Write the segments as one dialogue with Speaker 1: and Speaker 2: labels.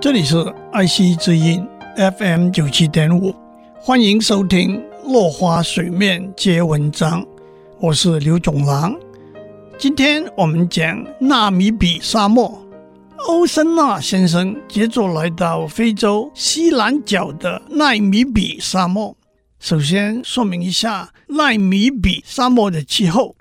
Speaker 1: 这里是爱惜之音 FM 九七点五，欢迎收听落花水面皆文章，我是刘总郎。今天我们讲纳米比沙漠。欧森纳先生接着来到非洲西南角的奈米比沙漠。首先说明一下奈米比沙漠的气候。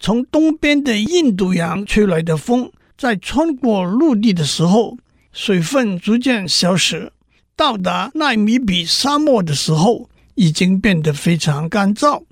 Speaker 1: 从东边的印度洋吹来的风，在穿过陆地的时候，水分逐渐消失。到达纳米比沙漠的时候，已经变得非常干燥。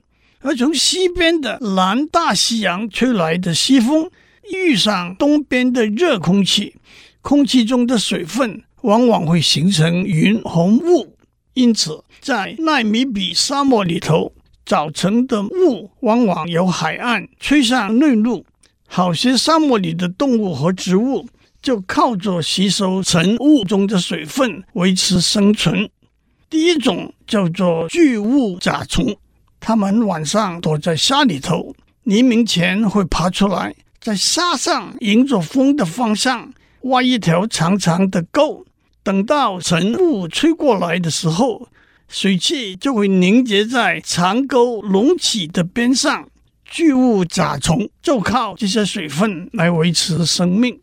Speaker 1: 而从西边的南大西洋吹来的西风，遇上东边的热空气，空气中的水分往往会形成云和雾。因此，在纳米比沙漠里头，早晨的雾往往由海岸吹向内陆，好些沙漠里的动物和植物就靠着吸收晨雾中的水分维持生存。第一种叫做巨物甲虫，它们晚上躲在沙里头，黎明前会爬出来，在沙上迎着风的方向挖一条长长的沟，等到晨雾吹过来的时候。水汽就会凝结在长沟隆起的边上，巨物甲虫就靠这些水分来维持生命。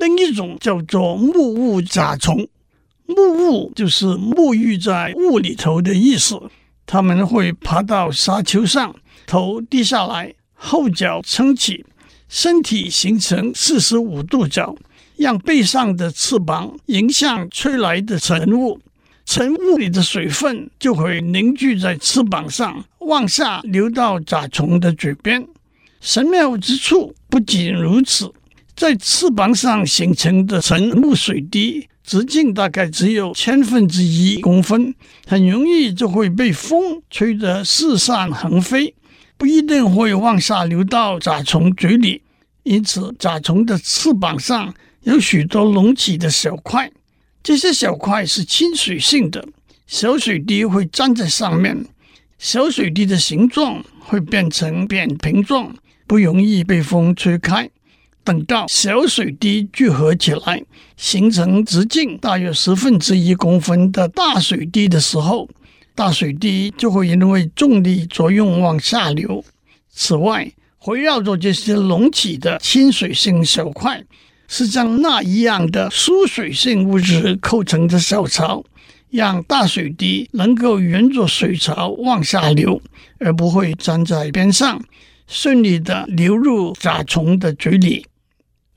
Speaker 1: 另一种叫做沐雾甲虫，沐雾就是沐浴在雾里头的意思。它们会爬到沙丘上，头低下来，后脚撑起，身体形成四十五度角，让背上的翅膀迎向吹来的晨雾。晨雾里的水分就会凝聚在翅膀上，往下流到甲虫的嘴边。神妙之处不仅如此，在翅膀上形成的晨雾水滴，直径大概只有千分之一公分，很容易就会被风吹得四散横飞，不一定会往下流到甲虫嘴里。因此，甲虫的翅膀上有许多隆起的小块。这些小块是亲水性的，小水滴会粘在上面，小水滴的形状会变成扁平状，不容易被风吹开。等到小水滴聚合起来，形成直径大约十分之一公分的大水滴的时候，大水滴就会因为重力作用往下流。此外，围绕着这些隆起的亲水性小块。是将钠一样的疏水性物质构成的小槽，让大水滴能够沿着水槽往下流，而不会粘在边上，顺利地流入甲虫的嘴里。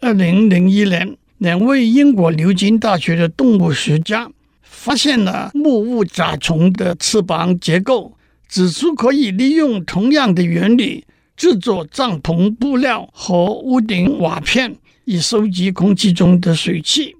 Speaker 1: 二零零一年，两位英国牛津大学的动物学家发现了沐雾甲虫的翅膀结构，指出可以利用同样的原理制作帐篷布料和屋顶瓦片。以收集空气中的水汽。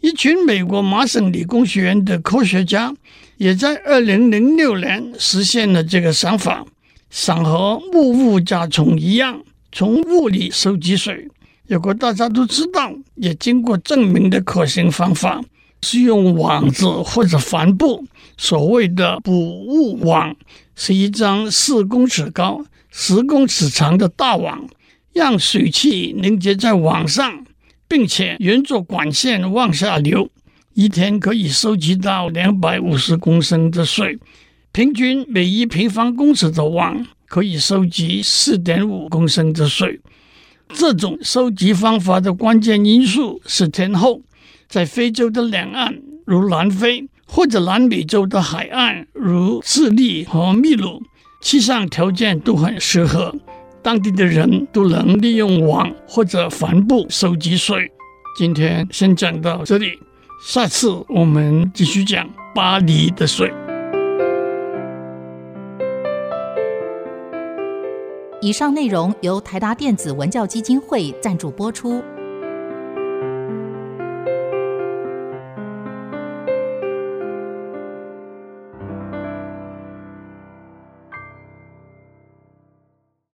Speaker 1: 一群美国麻省理工学院的科学家也在二零零六年实现了这个想法，想和沐雾甲虫一样，从雾里收集水。有个大家都知道，也经过证明的可行方法，是用网子或者帆布。所谓的捕雾网，是一张四公尺高、十公尺长的大网。让水汽凝结在网上，并且沿着管线往下流，一天可以收集到两百五十公升的水。平均每一平方公尺的网可以收集四点五公升的水。这种收集方法的关键因素是天候，在非洲的两岸，如南非，或者南美洲的海岸，如智利和秘鲁，气象条件都很适合。当地的人都能利用网或者帆布收集水。今天先讲到这里，下次我们继续讲巴黎的水。
Speaker 2: 以上内容由台达电子文教基金会赞助播出。